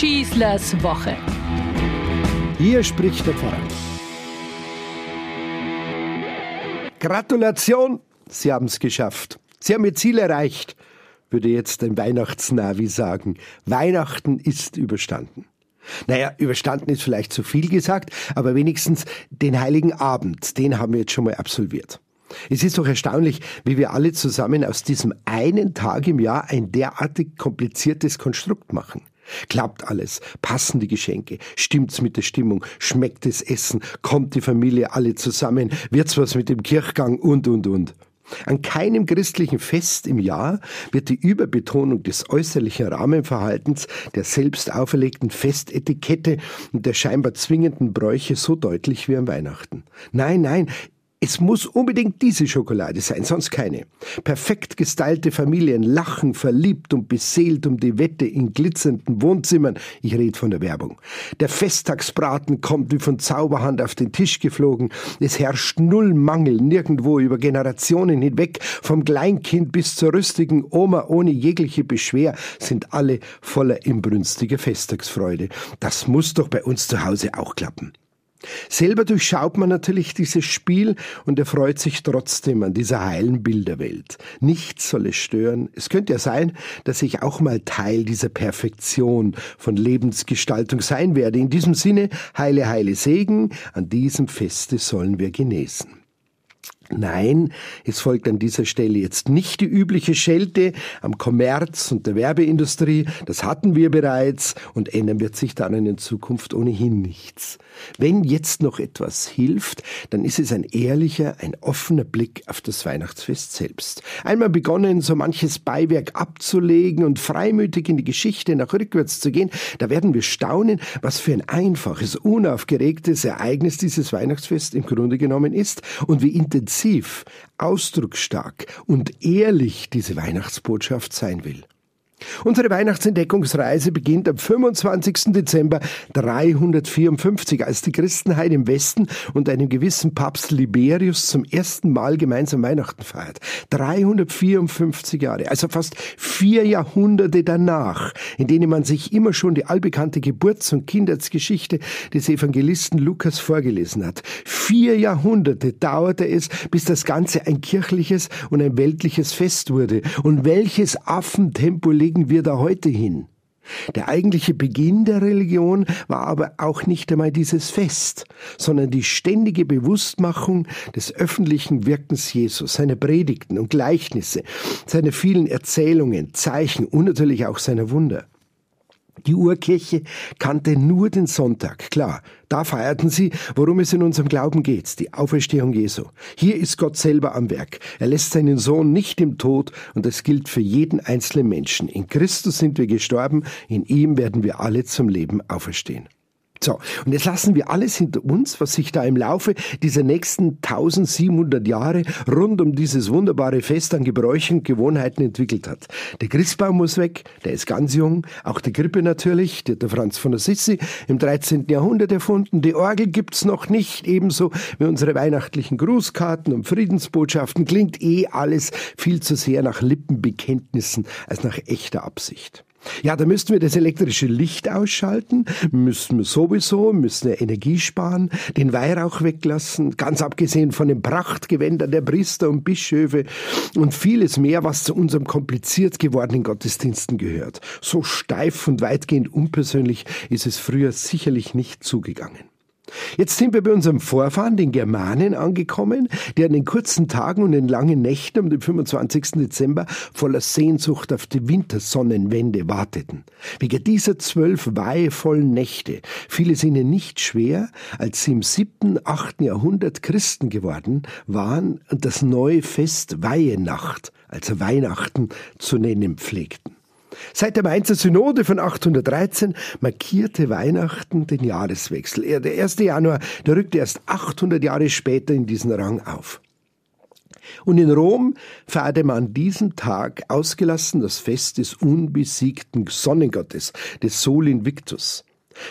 Schießlers Woche. Hier spricht der Pfarrer. Gratulation, Sie haben es geschafft. Sie haben Ihr Ziel erreicht, würde jetzt ein Weihnachtsnavi sagen. Weihnachten ist überstanden. Naja, überstanden ist vielleicht zu viel gesagt, aber wenigstens den heiligen Abend, den haben wir jetzt schon mal absolviert. Es ist doch erstaunlich, wie wir alle zusammen aus diesem einen Tag im Jahr ein derartig kompliziertes Konstrukt machen. Klappt alles? Passen die Geschenke? Stimmt's mit der Stimmung? Schmeckt das Essen? Kommt die Familie alle zusammen? Wird's was mit dem Kirchgang? Und, und, und. An keinem christlichen Fest im Jahr wird die Überbetonung des äußerlichen Rahmenverhaltens, der selbst auferlegten Festetikette und der scheinbar zwingenden Bräuche so deutlich wie an Weihnachten. Nein, nein, es muss unbedingt diese Schokolade sein, sonst keine. Perfekt gestylte Familien lachen verliebt und beseelt um die Wette in glitzernden Wohnzimmern. Ich rede von der Werbung. Der Festtagsbraten kommt wie von Zauberhand auf den Tisch geflogen. Es herrscht null Mangel nirgendwo über Generationen hinweg. Vom Kleinkind bis zur rüstigen Oma ohne jegliche Beschwer sind alle voller inbrünstiger Festtagsfreude. Das muss doch bei uns zu Hause auch klappen. Selber durchschaut man natürlich dieses Spiel und erfreut sich trotzdem an dieser heilen Bilderwelt. Nichts soll es stören. Es könnte ja sein, dass ich auch mal Teil dieser Perfektion von Lebensgestaltung sein werde. In diesem Sinne, heile, heile Segen, an diesem Feste sollen wir genesen. Nein, es folgt an dieser Stelle jetzt nicht die übliche Schelte am Kommerz und der Werbeindustrie, das hatten wir bereits und ändern wird sich daran in Zukunft ohnehin nichts. Wenn jetzt noch etwas hilft, dann ist es ein ehrlicher, ein offener Blick auf das Weihnachtsfest selbst. Einmal begonnen, so manches Beiwerk abzulegen und freimütig in die Geschichte nach rückwärts zu gehen, da werden wir staunen, was für ein einfaches, unaufgeregtes Ereignis dieses Weihnachtsfest im Grunde genommen ist und wie intensiv, ausdrucksstark und ehrlich diese Weihnachtsbotschaft sein will. Unsere Weihnachtsentdeckungsreise beginnt am 25. Dezember 354, als die Christenheit im Westen und einem gewissen Papst Liberius zum ersten Mal gemeinsam Weihnachten feiert. 354 Jahre, also fast vier Jahrhunderte danach, in denen man sich immer schon die allbekannte Geburts- und Kindheitsgeschichte des Evangelisten Lukas vorgelesen hat. Vier Jahrhunderte dauerte es, bis das Ganze ein kirchliches und ein weltliches Fest wurde. Und welches Affentempo legen wir da heute hin? Der eigentliche Beginn der Religion war aber auch nicht einmal dieses Fest, sondern die ständige Bewusstmachung des öffentlichen Wirkens Jesus, seine Predigten und Gleichnisse, seine vielen Erzählungen, Zeichen und natürlich auch seiner Wunder. Die Urkirche kannte nur den Sonntag, klar. Da feierten sie, worum es in unserem Glauben geht, die Auferstehung Jesu. Hier ist Gott selber am Werk. Er lässt seinen Sohn nicht im Tod und das gilt für jeden einzelnen Menschen. In Christus sind wir gestorben, in ihm werden wir alle zum Leben auferstehen. So, und jetzt lassen wir alles hinter uns, was sich da im Laufe dieser nächsten 1700 Jahre rund um dieses wunderbare Fest an Gebräuchen und Gewohnheiten entwickelt hat. Der Christbaum muss weg, der ist ganz jung, auch die Grippe natürlich, die hat der Franz von Assisi im 13. Jahrhundert erfunden. Die Orgel gibt's noch nicht, ebenso wie unsere weihnachtlichen Grußkarten und Friedensbotschaften. Klingt eh alles viel zu sehr nach Lippenbekenntnissen als nach echter Absicht. Ja, da müssten wir das elektrische Licht ausschalten, müssen wir sowieso, müssen wir Energie sparen, den Weihrauch weglassen, ganz abgesehen von den Prachtgewändern der Priester und Bischöfe und vieles mehr, was zu unserem kompliziert gewordenen Gottesdiensten gehört. So steif und weitgehend unpersönlich ist es früher sicherlich nicht zugegangen. Jetzt sind wir bei unserem Vorfahren, den Germanen, angekommen, die an den kurzen Tagen und den langen Nächten um den 25. Dezember voller Sehnsucht auf die Wintersonnenwende warteten. Wegen dieser zwölf weihevollen Nächte fiel es ihnen nicht schwer, als sie im siebten, achten Jahrhundert Christen geworden waren und das neue Fest Weihenacht, also Weihnachten, zu nennen pflegten. Seit der Mainzer Synode von 813 markierte Weihnachten den Jahreswechsel. Der 1. Januar, der rückte erst 800 Jahre später in diesen Rang auf. Und in Rom feierte man an diesem Tag ausgelassen das Fest des unbesiegten Sonnengottes, des Sol Invictus.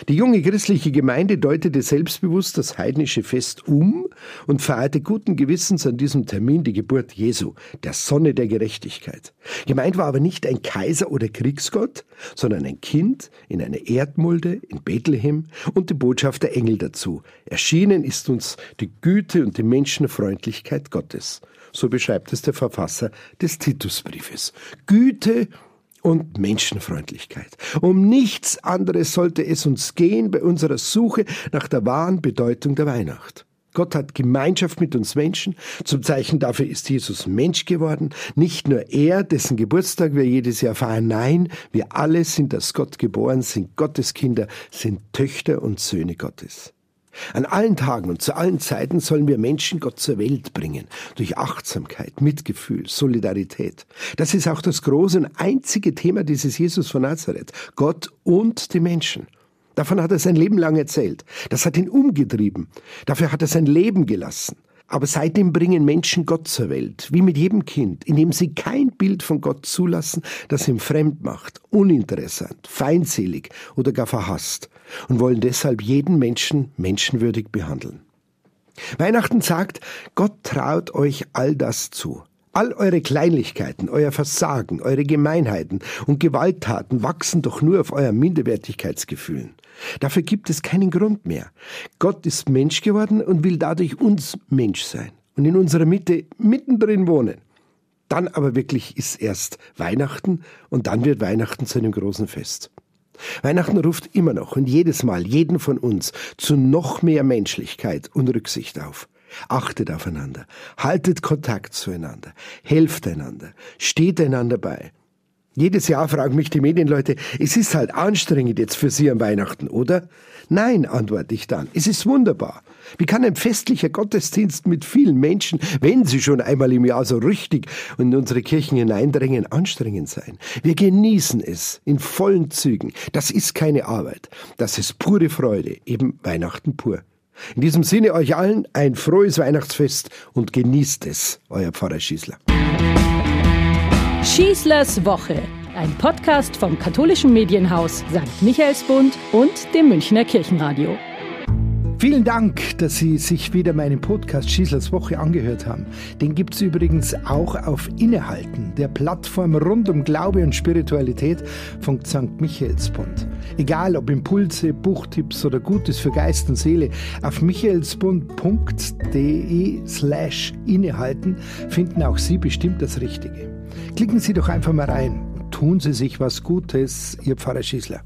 Die junge christliche Gemeinde deutete selbstbewusst das heidnische Fest um und feierte guten Gewissens an diesem Termin die Geburt Jesu, der Sonne der Gerechtigkeit. Gemeint war aber nicht ein Kaiser oder Kriegsgott, sondern ein Kind in einer Erdmulde in Bethlehem und die Botschaft der Engel dazu. Erschienen ist uns die Güte und die Menschenfreundlichkeit Gottes. So beschreibt es der Verfasser des Titusbriefes. Güte und Menschenfreundlichkeit. Um nichts anderes sollte es uns gehen bei unserer Suche nach der wahren Bedeutung der Weihnacht. Gott hat Gemeinschaft mit uns Menschen. Zum Zeichen dafür ist Jesus Mensch geworden. Nicht nur er, dessen Geburtstag wir jedes Jahr feiern. Nein, wir alle sind aus Gott geboren, sind Gottes Kinder, sind Töchter und Söhne Gottes. An allen Tagen und zu allen Zeiten sollen wir Menschen Gott zur Welt bringen, durch Achtsamkeit, Mitgefühl, Solidarität. Das ist auch das große und einzige Thema dieses Jesus von Nazareth, Gott und die Menschen. Davon hat er sein Leben lang erzählt. Das hat ihn umgetrieben. Dafür hat er sein Leben gelassen. Aber seitdem bringen Menschen Gott zur Welt, wie mit jedem Kind, indem sie kein Bild von Gott zulassen, das ihm fremd macht, uninteressant, feindselig oder gar verhasst und wollen deshalb jeden Menschen menschenwürdig behandeln. Weihnachten sagt, Gott traut euch all das zu. All eure Kleinlichkeiten, euer Versagen, eure Gemeinheiten und Gewalttaten wachsen doch nur auf euer Minderwertigkeitsgefühlen. Dafür gibt es keinen Grund mehr. Gott ist Mensch geworden und will dadurch uns Mensch sein und in unserer Mitte mittendrin wohnen. Dann aber wirklich ist erst Weihnachten und dann wird Weihnachten zu einem großen Fest. Weihnachten ruft immer noch und jedes Mal jeden von uns zu noch mehr Menschlichkeit und Rücksicht auf. Achtet aufeinander, haltet Kontakt zueinander, helft einander, steht einander bei. Jedes Jahr fragen mich die Medienleute, es ist halt anstrengend jetzt für Sie an Weihnachten, oder? Nein, antworte ich dann, es ist wunderbar. Wie kann ein festlicher Gottesdienst mit vielen Menschen, wenn sie schon einmal im Jahr so richtig in unsere Kirchen hineindrängen, anstrengend sein? Wir genießen es in vollen Zügen. Das ist keine Arbeit. Das ist pure Freude, eben Weihnachten pur. In diesem Sinne euch allen ein frohes Weihnachtsfest und genießt es, euer Pfarrer Schießler. Schießlers Woche, ein Podcast vom katholischen Medienhaus St. Michaelsbund und dem Münchner Kirchenradio. Vielen Dank, dass Sie sich wieder meinen Podcast Schießlers Woche angehört haben. Den gibt es übrigens auch auf Innehalten, der Plattform rund um Glaube und Spiritualität von St. Michaelsbund. Egal ob Impulse, Buchtipps oder Gutes für Geist und Seele, auf michaelsbund.de slash innehalten finden auch Sie bestimmt das Richtige. Klicken Sie doch einfach mal rein. Tun Sie sich was Gutes, Ihr Pfarrer Schießler.